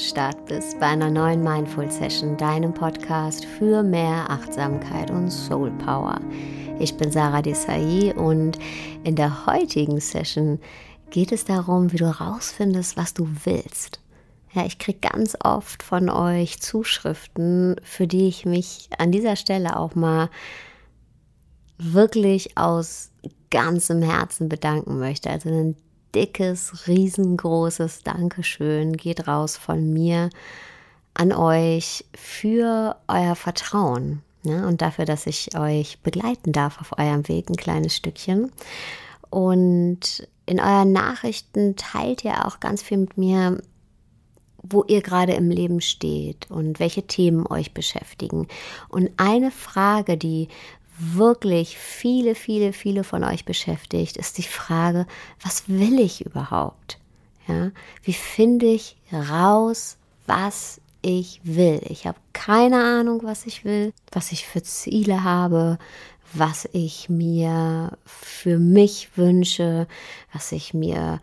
Start bist bei einer neuen Mindful Session, deinem Podcast für mehr Achtsamkeit und Soul Power. Ich bin Sarah Desai und in der heutigen Session geht es darum, wie du herausfindest, was du willst. Ja, ich kriege ganz oft von euch Zuschriften, für die ich mich an dieser Stelle auch mal wirklich aus ganzem Herzen bedanken möchte. Also ein dickes, riesengroßes Dankeschön geht raus von mir an euch für euer Vertrauen ne? und dafür, dass ich euch begleiten darf auf eurem Weg ein kleines Stückchen. Und in euren Nachrichten teilt ihr auch ganz viel mit mir, wo ihr gerade im Leben steht und welche Themen euch beschäftigen. Und eine Frage, die wirklich viele, viele, viele von euch beschäftigt, ist die Frage, was will ich überhaupt? Ja, wie finde ich raus, was ich will? Ich habe keine Ahnung, was ich will, was ich für Ziele habe, was ich mir für mich wünsche, was ich mir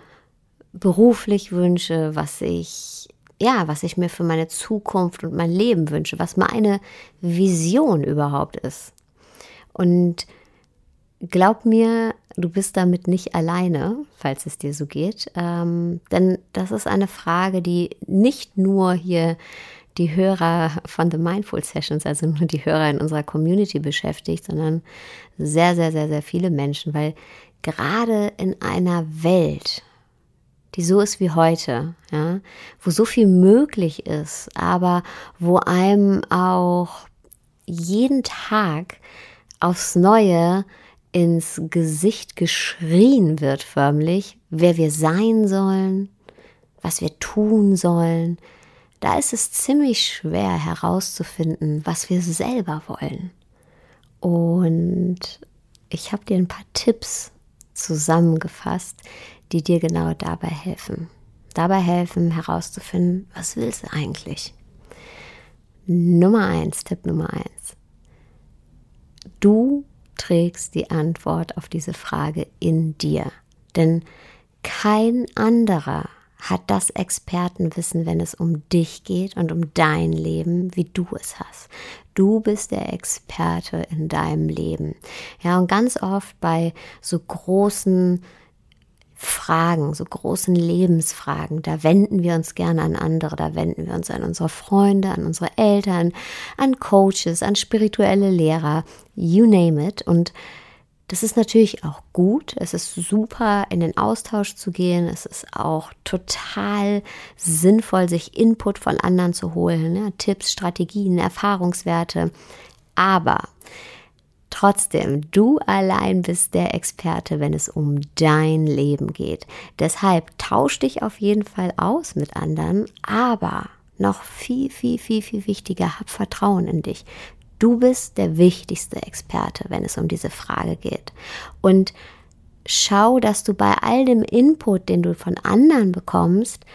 beruflich wünsche, was ich ja, was ich mir für meine Zukunft und mein Leben wünsche, was meine Vision überhaupt ist. Und glaub mir, du bist damit nicht alleine, falls es dir so geht. Ähm, denn das ist eine Frage, die nicht nur hier die Hörer von The Mindful Sessions, also nur die Hörer in unserer Community beschäftigt, sondern sehr, sehr, sehr, sehr viele Menschen, weil gerade in einer Welt, die so ist wie heute, ja, wo so viel möglich ist, aber wo einem auch jeden Tag aufs Neue ins Gesicht geschrien wird förmlich, wer wir sein sollen, was wir tun sollen, da ist es ziemlich schwer herauszufinden, was wir selber wollen. Und ich habe dir ein paar Tipps zusammengefasst, die dir genau dabei helfen. Dabei helfen herauszufinden, was willst du eigentlich? Nummer eins, Tipp Nummer eins. Du trägst die Antwort auf diese Frage in dir. Denn kein anderer hat das Expertenwissen, wenn es um dich geht und um dein Leben, wie du es hast. Du bist der Experte in deinem Leben. Ja, und ganz oft bei so großen Fragen, so großen Lebensfragen, da wenden wir uns gerne an andere, da wenden wir uns an unsere Freunde, an unsere Eltern, an Coaches, an spirituelle Lehrer, you name it. Und das ist natürlich auch gut. Es ist super, in den Austausch zu gehen. Es ist auch total sinnvoll, sich Input von anderen zu holen, ne? Tipps, Strategien, Erfahrungswerte. Aber Trotzdem, du allein bist der Experte, wenn es um dein Leben geht. Deshalb tausch dich auf jeden Fall aus mit anderen, aber noch viel, viel, viel, viel wichtiger, hab Vertrauen in dich. Du bist der wichtigste Experte, wenn es um diese Frage geht. Und schau, dass du bei all dem Input, den du von anderen bekommst,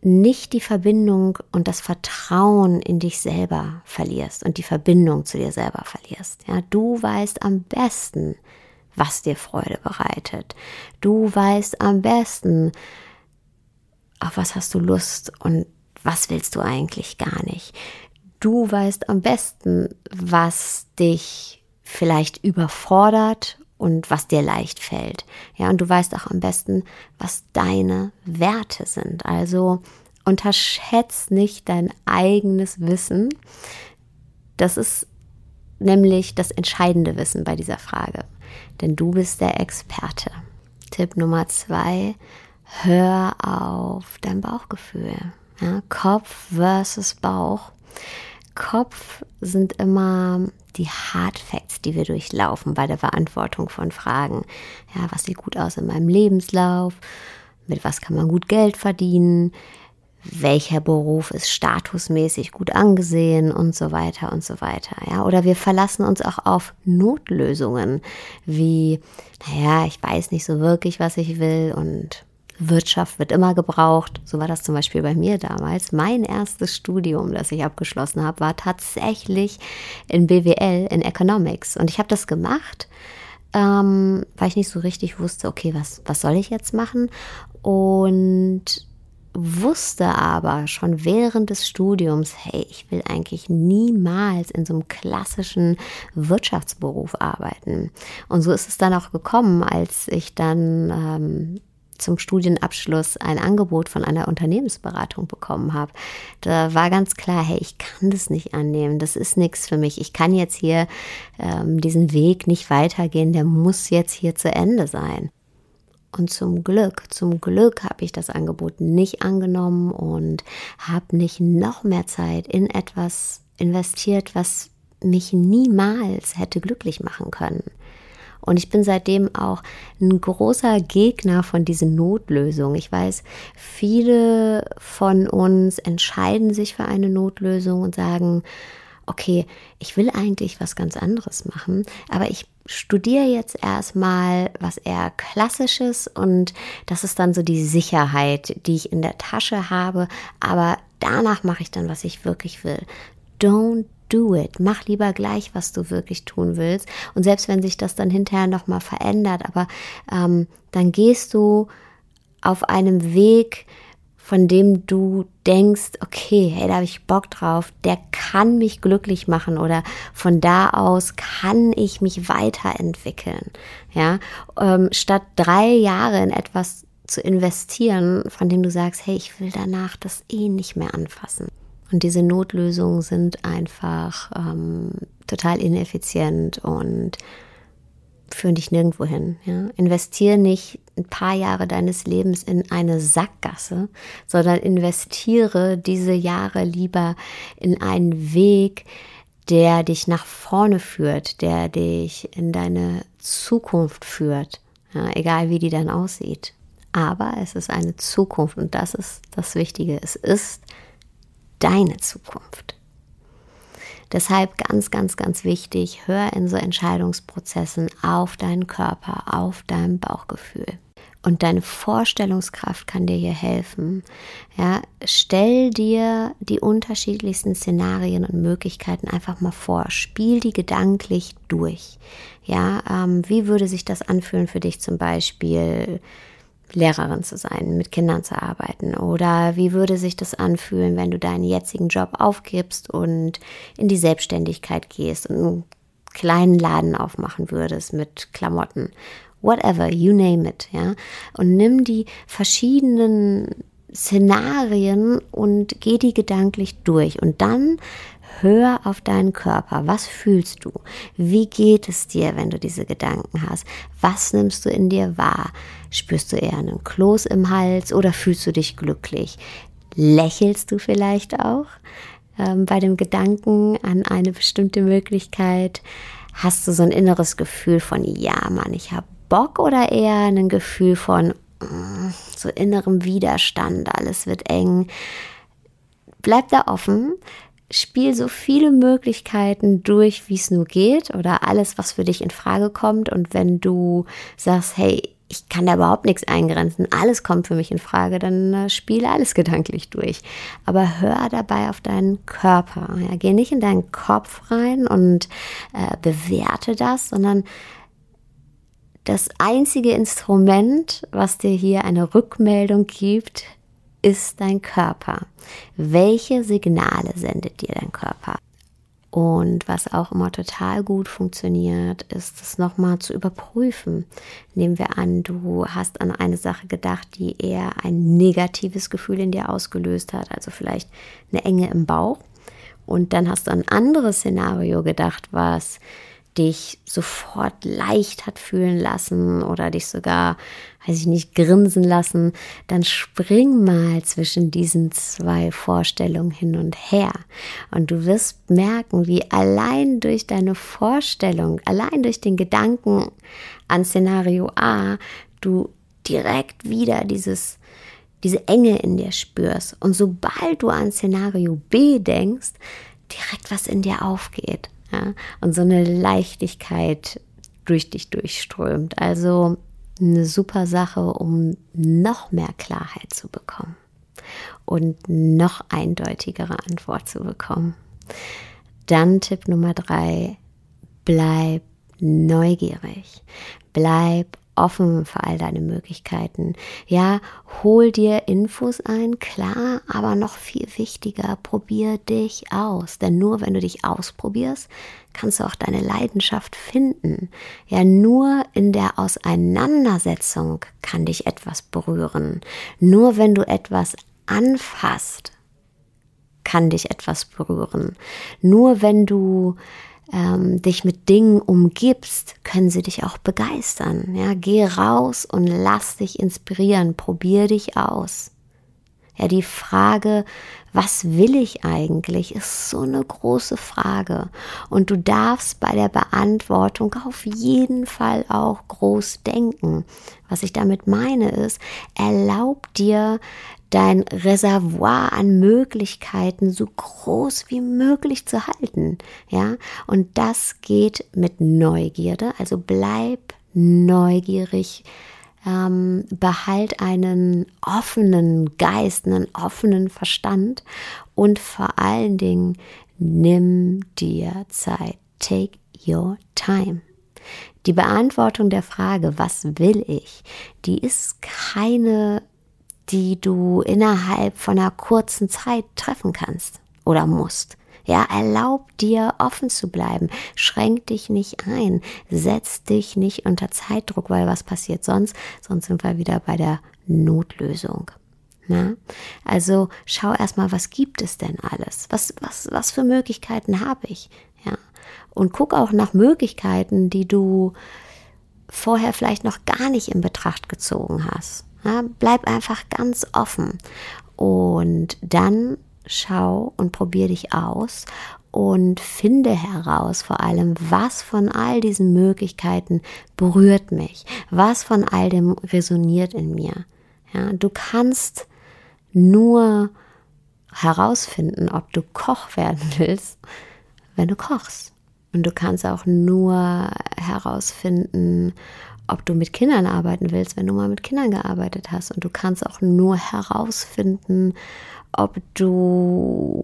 nicht die Verbindung und das Vertrauen in dich selber verlierst und die Verbindung zu dir selber verlierst. Ja, du weißt am besten, was dir Freude bereitet. Du weißt am besten, auf was hast du Lust und was willst du eigentlich gar nicht. Du weißt am besten, was dich vielleicht überfordert und was dir leicht fällt. Ja, und du weißt auch am besten, was deine Werte sind. Also unterschätzt nicht dein eigenes Wissen. Das ist nämlich das entscheidende Wissen bei dieser Frage. Denn du bist der Experte. Tipp Nummer zwei, hör auf dein Bauchgefühl. Ja, Kopf versus Bauch. Kopf sind immer die Hard Facts, die wir durchlaufen bei der Beantwortung von Fragen. Ja, was sieht gut aus in meinem Lebenslauf? Mit was kann man gut Geld verdienen? Welcher Beruf ist statusmäßig gut angesehen und so weiter und so weiter. Ja, oder wir verlassen uns auch auf Notlösungen wie, naja, ich weiß nicht so wirklich, was ich will und Wirtschaft wird immer gebraucht. So war das zum Beispiel bei mir damals. Mein erstes Studium, das ich abgeschlossen habe, war tatsächlich in BWL, in Economics. Und ich habe das gemacht, ähm, weil ich nicht so richtig wusste, okay, was, was soll ich jetzt machen? Und wusste aber schon während des Studiums, hey, ich will eigentlich niemals in so einem klassischen Wirtschaftsberuf arbeiten. Und so ist es dann auch gekommen, als ich dann ähm, zum Studienabschluss ein Angebot von einer Unternehmensberatung bekommen habe. Da war ganz klar, hey, ich kann das nicht annehmen, das ist nichts für mich. Ich kann jetzt hier ähm, diesen Weg nicht weitergehen, der muss jetzt hier zu Ende sein. Und zum Glück, zum Glück habe ich das Angebot nicht angenommen und habe nicht noch mehr Zeit in etwas investiert, was mich niemals hätte glücklich machen können. Und ich bin seitdem auch ein großer Gegner von diesen Notlösungen. Ich weiß, viele von uns entscheiden sich für eine Notlösung und sagen, okay, ich will eigentlich was ganz anderes machen, aber ich studiere jetzt erstmal was eher klassisches und das ist dann so die Sicherheit, die ich in der Tasche habe, aber danach mache ich dann, was ich wirklich will. Don't do it. Mach lieber gleich, was du wirklich tun willst. Und selbst wenn sich das dann hinterher nochmal verändert, aber ähm, dann gehst du auf einem Weg, von dem du denkst, okay, hey, da habe ich Bock drauf, der kann mich glücklich machen oder von da aus kann ich mich weiterentwickeln. Ja, ähm, statt drei Jahre in etwas zu investieren, von dem du sagst, hey, ich will danach das eh nicht mehr anfassen. Und diese Notlösungen sind einfach ähm, total ineffizient und führen dich nirgendwo hin. Ja? Investiere nicht ein paar Jahre deines Lebens in eine Sackgasse, sondern investiere diese Jahre lieber in einen Weg, der dich nach vorne führt, der dich in deine Zukunft führt, ja, egal wie die dann aussieht. Aber es ist eine Zukunft und das ist das Wichtige. Es ist deine Zukunft. Deshalb ganz, ganz, ganz wichtig, hör in so Entscheidungsprozessen auf deinen Körper, auf dein Bauchgefühl. Und deine Vorstellungskraft kann dir hier helfen. Ja, stell dir die unterschiedlichsten Szenarien und Möglichkeiten einfach mal vor. Spiel die gedanklich durch. Ja, ähm, wie würde sich das anfühlen für dich zum Beispiel? Lehrerin zu sein, mit Kindern zu arbeiten? Oder wie würde sich das anfühlen, wenn du deinen jetzigen Job aufgibst und in die Selbstständigkeit gehst und einen kleinen Laden aufmachen würdest mit Klamotten? Whatever, you name it, ja. Und nimm die verschiedenen Szenarien und geh die gedanklich durch. Und dann Hör auf deinen Körper. Was fühlst du? Wie geht es dir, wenn du diese Gedanken hast? Was nimmst du in dir wahr? Spürst du eher einen Kloß im Hals oder fühlst du dich glücklich? Lächelst du vielleicht auch ähm, bei dem Gedanken an eine bestimmte Möglichkeit? Hast du so ein inneres Gefühl von, ja, Mann, ich habe Bock oder eher ein Gefühl von mm, so innerem Widerstand, alles wird eng? Bleib da offen spiel so viele Möglichkeiten durch, wie es nur geht oder alles, was für dich in Frage kommt. Und wenn du sagst, hey, ich kann da überhaupt nichts eingrenzen, alles kommt für mich in Frage, dann äh, spiele alles gedanklich durch. Aber hör dabei auf deinen Körper. Ja, geh nicht in deinen Kopf rein und äh, bewerte das, sondern das einzige Instrument, was dir hier eine Rückmeldung gibt, ist dein Körper? Welche Signale sendet dir dein Körper? Und was auch immer total gut funktioniert, ist es nochmal zu überprüfen. Nehmen wir an, du hast an eine Sache gedacht, die eher ein negatives Gefühl in dir ausgelöst hat, also vielleicht eine Enge im Bauch. Und dann hast du an ein anderes Szenario gedacht, was dich sofort leicht hat fühlen lassen oder dich sogar, weiß ich nicht, grinsen lassen, dann spring mal zwischen diesen zwei Vorstellungen hin und her. Und du wirst merken, wie allein durch deine Vorstellung, allein durch den Gedanken an Szenario A, du direkt wieder dieses diese Enge in dir spürst. Und sobald du an Szenario B denkst, direkt was in dir aufgeht ja, und so eine Leichtigkeit durch dich durchströmt. Also eine super Sache, um noch mehr Klarheit zu bekommen und noch eindeutigere Antwort zu bekommen. Dann Tipp Nummer drei, bleib neugierig, bleib offen für all deine Möglichkeiten. Ja, hol dir Infos ein, klar, aber noch viel wichtiger, probier dich aus. Denn nur wenn du dich ausprobierst, kannst du auch deine Leidenschaft finden. Ja, nur in der Auseinandersetzung kann dich etwas berühren. Nur wenn du etwas anfasst, kann dich etwas berühren. Nur wenn du ähm, dich mit Dingen umgibst, können sie dich auch begeistern. Ja, geh raus und lass dich inspirieren, probier dich aus. Ja, die Frage, was will ich eigentlich, ist so eine große Frage. Und du darfst bei der Beantwortung auf jeden Fall auch groß denken. Was ich damit meine ist, erlaub dir dein Reservoir an Möglichkeiten so groß wie möglich zu halten. Ja, und das geht mit Neugierde. Also bleib neugierig. Ähm, behalt einen offenen Geist, einen offenen Verstand und vor allen Dingen nimm dir Zeit. Take your time. Die Beantwortung der Frage, was will ich, die ist keine die du innerhalb von einer kurzen Zeit treffen kannst oder musst. Ja, erlaub dir offen zu bleiben. Schränk dich nicht ein. Setz dich nicht unter Zeitdruck, weil was passiert sonst? Sonst sind wir wieder bei der Notlösung. Na? Also schau erstmal, was gibt es denn alles? Was, was, was für Möglichkeiten habe ich? Ja. Und guck auch nach Möglichkeiten, die du vorher vielleicht noch gar nicht in Betracht gezogen hast. Ja, bleib einfach ganz offen und dann schau und probier dich aus und finde heraus vor allem, was von all diesen Möglichkeiten berührt mich, was von all dem resoniert in mir. Ja, du kannst nur herausfinden, ob du Koch werden willst, wenn du kochst. Und du kannst auch nur herausfinden, ob du mit Kindern arbeiten willst, wenn du mal mit Kindern gearbeitet hast. Und du kannst auch nur herausfinden, ob du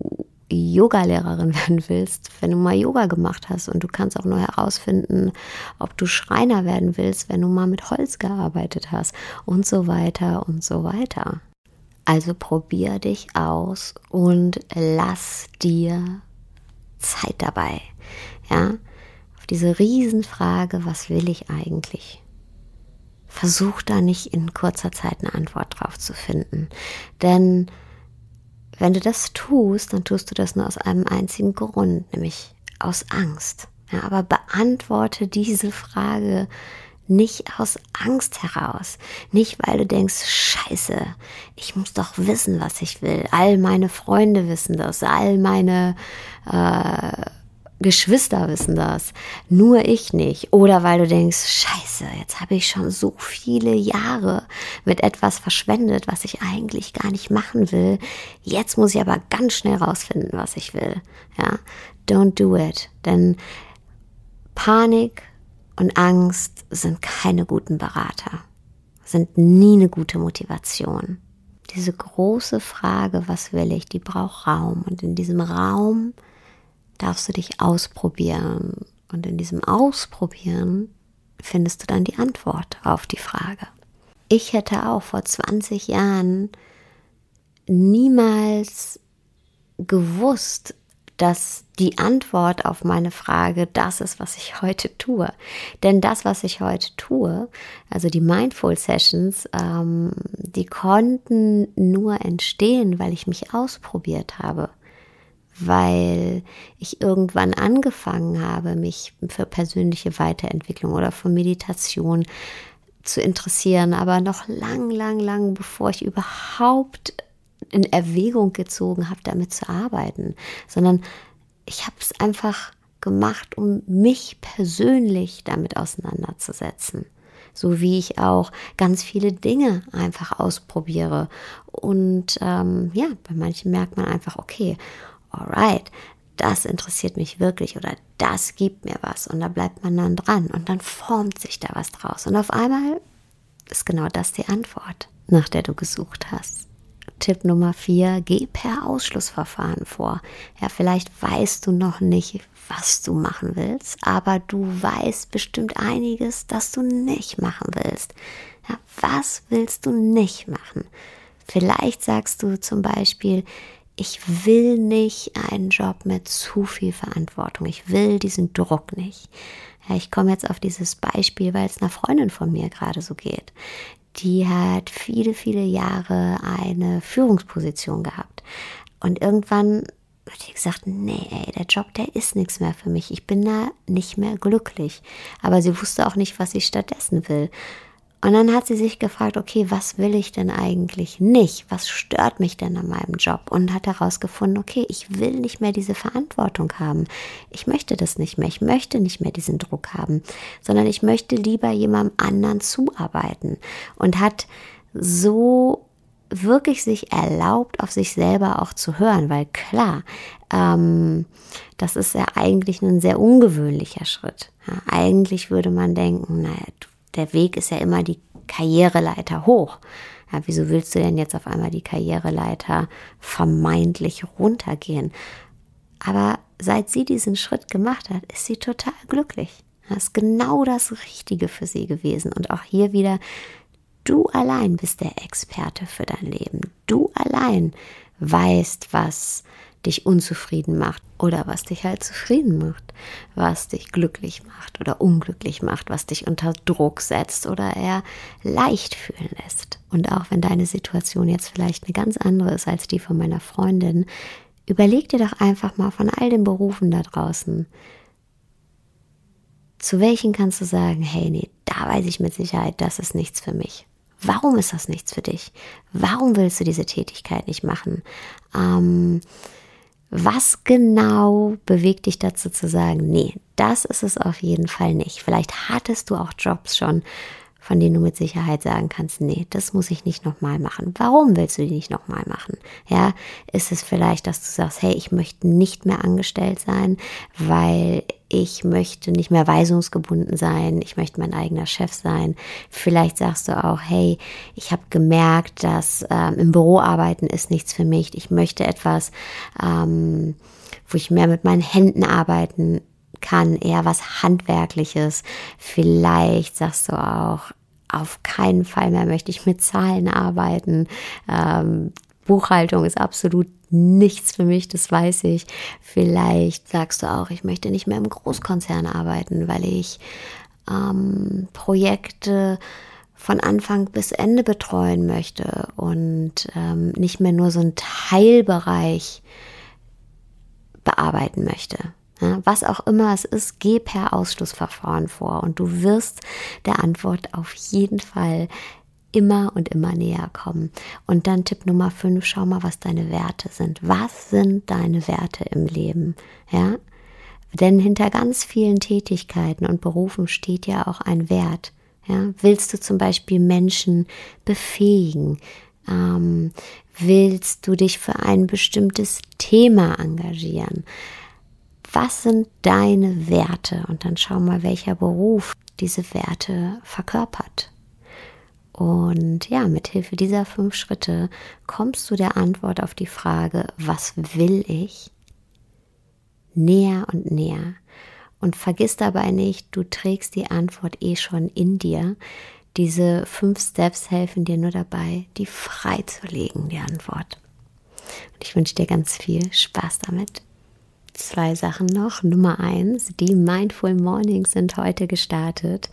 Yoga-Lehrerin werden willst, wenn du mal Yoga gemacht hast. Und du kannst auch nur herausfinden, ob du Schreiner werden willst, wenn du mal mit Holz gearbeitet hast. Und so weiter und so weiter. Also probier dich aus und lass dir Zeit dabei. Ja, auf diese Riesenfrage, was will ich eigentlich? Versuch da nicht in kurzer Zeit eine Antwort drauf zu finden. Denn wenn du das tust, dann tust du das nur aus einem einzigen Grund, nämlich aus Angst. Ja, aber beantworte diese Frage nicht aus Angst heraus, nicht weil du denkst, scheiße, ich muss doch wissen, was ich will. All meine Freunde wissen das, all meine äh, Geschwister wissen das, nur ich nicht. Oder weil du denkst, scheiße, jetzt habe ich schon so viele Jahre mit etwas verschwendet, was ich eigentlich gar nicht machen will. Jetzt muss ich aber ganz schnell rausfinden, was ich will. Ja, don't do it. Denn Panik und Angst sind keine guten Berater, sind nie eine gute Motivation. Diese große Frage, was will ich, die braucht Raum. Und in diesem Raum darfst du dich ausprobieren. Und in diesem Ausprobieren findest du dann die Antwort auf die Frage. Ich hätte auch vor 20 Jahren niemals gewusst, dass die Antwort auf meine Frage das ist, was ich heute tue. Denn das, was ich heute tue, also die Mindful Sessions, ähm, die konnten nur entstehen, weil ich mich ausprobiert habe weil ich irgendwann angefangen habe, mich für persönliche Weiterentwicklung oder für Meditation zu interessieren, aber noch lang, lang, lang, bevor ich überhaupt in Erwägung gezogen habe, damit zu arbeiten, sondern ich habe es einfach gemacht, um mich persönlich damit auseinanderzusetzen. So wie ich auch ganz viele Dinge einfach ausprobiere. Und ähm, ja, bei manchen merkt man einfach, okay, alright, das interessiert mich wirklich oder das gibt mir was und da bleibt man dann dran und dann formt sich da was draus und auf einmal ist genau das die Antwort, nach der du gesucht hast. Tipp Nummer vier, geh per Ausschlussverfahren vor. Ja, vielleicht weißt du noch nicht, was du machen willst, aber du weißt bestimmt einiges, das du nicht machen willst. Ja, was willst du nicht machen? Vielleicht sagst du zum Beispiel, ich will nicht einen Job mit zu viel Verantwortung. Ich will diesen Druck nicht. Ja, ich komme jetzt auf dieses Beispiel, weil es einer Freundin von mir gerade so geht. Die hat viele, viele Jahre eine Führungsposition gehabt. Und irgendwann hat die gesagt, nee, ey, der Job, der ist nichts mehr für mich. Ich bin da nicht mehr glücklich. Aber sie wusste auch nicht, was sie stattdessen will. Und dann hat sie sich gefragt, okay, was will ich denn eigentlich nicht? Was stört mich denn an meinem Job? Und hat herausgefunden, okay, ich will nicht mehr diese Verantwortung haben. Ich möchte das nicht mehr. Ich möchte nicht mehr diesen Druck haben, sondern ich möchte lieber jemandem anderen zuarbeiten. Und hat so wirklich sich erlaubt, auf sich selber auch zu hören, weil klar, ähm, das ist ja eigentlich ein sehr ungewöhnlicher Schritt. Ja, eigentlich würde man denken, naja, du der Weg ist ja immer die Karriereleiter hoch. Ja, wieso willst du denn jetzt auf einmal die Karriereleiter vermeintlich runtergehen? Aber seit sie diesen Schritt gemacht hat, ist sie total glücklich. Das ist genau das Richtige für sie gewesen. Und auch hier wieder, du allein bist der Experte für dein Leben. Du allein weißt, was dich unzufrieden macht oder was dich halt zufrieden macht, was dich glücklich macht oder unglücklich macht, was dich unter Druck setzt oder eher leicht fühlen lässt. Und auch wenn deine Situation jetzt vielleicht eine ganz andere ist als die von meiner Freundin, überleg dir doch einfach mal von all den Berufen da draußen, zu welchen kannst du sagen, hey, nee, da weiß ich mit Sicherheit, das ist nichts für mich. Warum ist das nichts für dich? Warum willst du diese Tätigkeit nicht machen? Ähm, was genau bewegt dich dazu zu sagen, nee, das ist es auf jeden Fall nicht. Vielleicht hattest du auch Jobs schon, von denen du mit Sicherheit sagen kannst, nee, das muss ich nicht nochmal machen. Warum willst du die nicht nochmal machen? Ja, ist es vielleicht, dass du sagst, hey, ich möchte nicht mehr angestellt sein, weil ich möchte nicht mehr weisungsgebunden sein, ich möchte mein eigener Chef sein. Vielleicht sagst du auch, hey, ich habe gemerkt, dass ähm, im Büro arbeiten ist nichts für mich. Ich möchte etwas, ähm, wo ich mehr mit meinen Händen arbeiten kann, eher was Handwerkliches. Vielleicht sagst du auch, auf keinen Fall mehr möchte ich mit Zahlen arbeiten. Ähm, Buchhaltung ist absolut nichts für mich, das weiß ich. Vielleicht sagst du auch, ich möchte nicht mehr im Großkonzern arbeiten, weil ich ähm, Projekte von Anfang bis Ende betreuen möchte und ähm, nicht mehr nur so einen Teilbereich bearbeiten möchte. Ja, was auch immer es ist, geh per Ausschlussverfahren vor und du wirst der Antwort auf jeden Fall immer und immer näher kommen. Und dann Tipp Nummer 5, schau mal, was deine Werte sind. Was sind deine Werte im Leben? Ja? Denn hinter ganz vielen Tätigkeiten und Berufen steht ja auch ein Wert. Ja? Willst du zum Beispiel Menschen befähigen? Ähm, willst du dich für ein bestimmtes Thema engagieren? Was sind deine Werte? Und dann schau mal, welcher Beruf diese Werte verkörpert. Und ja, mit Hilfe dieser fünf Schritte kommst du der Antwort auf die Frage, was will ich? Näher und näher. Und vergiss dabei nicht, du trägst die Antwort eh schon in dir. Diese fünf Steps helfen dir nur dabei, die freizulegen, die Antwort. Und ich wünsche dir ganz viel Spaß damit. Zwei Sachen noch. Nummer eins, die Mindful Mornings sind heute gestartet.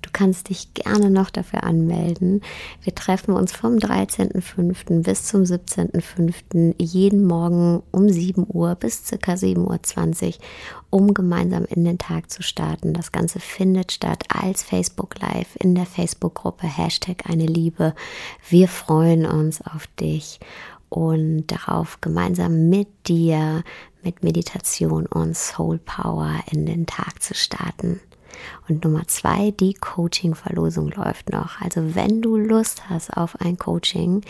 Du kannst dich gerne noch dafür anmelden. Wir treffen uns vom 13.05. bis zum 17.05. jeden Morgen um 7 Uhr bis circa 7.20 Uhr, um gemeinsam in den Tag zu starten. Das Ganze findet statt als Facebook Live in der Facebook-Gruppe Hashtag eine Liebe. Wir freuen uns auf dich und darauf gemeinsam mit dir mit Meditation und Soul Power in den Tag zu starten. Und Nummer zwei, die Coaching-Verlosung läuft noch. Also wenn du Lust hast auf ein Coaching,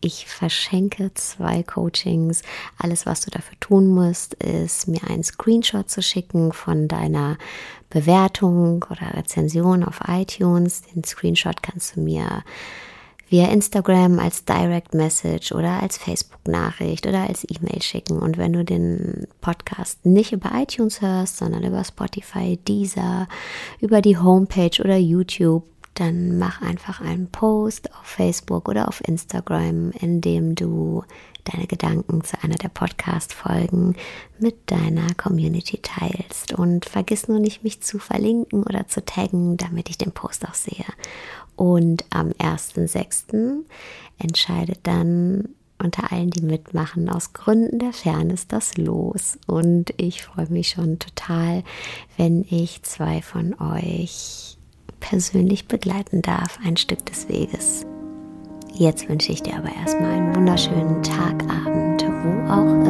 ich verschenke zwei Coachings. Alles, was du dafür tun musst, ist mir einen Screenshot zu schicken von deiner Bewertung oder Rezension auf iTunes. Den Screenshot kannst du mir via Instagram als Direct Message oder als Facebook-Nachricht oder als E-Mail schicken. Und wenn du den Podcast nicht über iTunes hörst, sondern über Spotify, Deezer, über die Homepage oder YouTube, dann mach einfach einen Post auf Facebook oder auf Instagram, in dem du deine Gedanken zu einer der Podcast-Folgen mit deiner Community teilst. Und vergiss nur nicht, mich zu verlinken oder zu taggen, damit ich den Post auch sehe. Und am 1.6. entscheidet dann unter allen, die mitmachen, aus Gründen der Fairness das los. Und ich freue mich schon total, wenn ich zwei von euch persönlich begleiten darf, ein Stück des Weges. Jetzt wünsche ich dir aber erstmal einen wunderschönen Tag, Abend, wo auch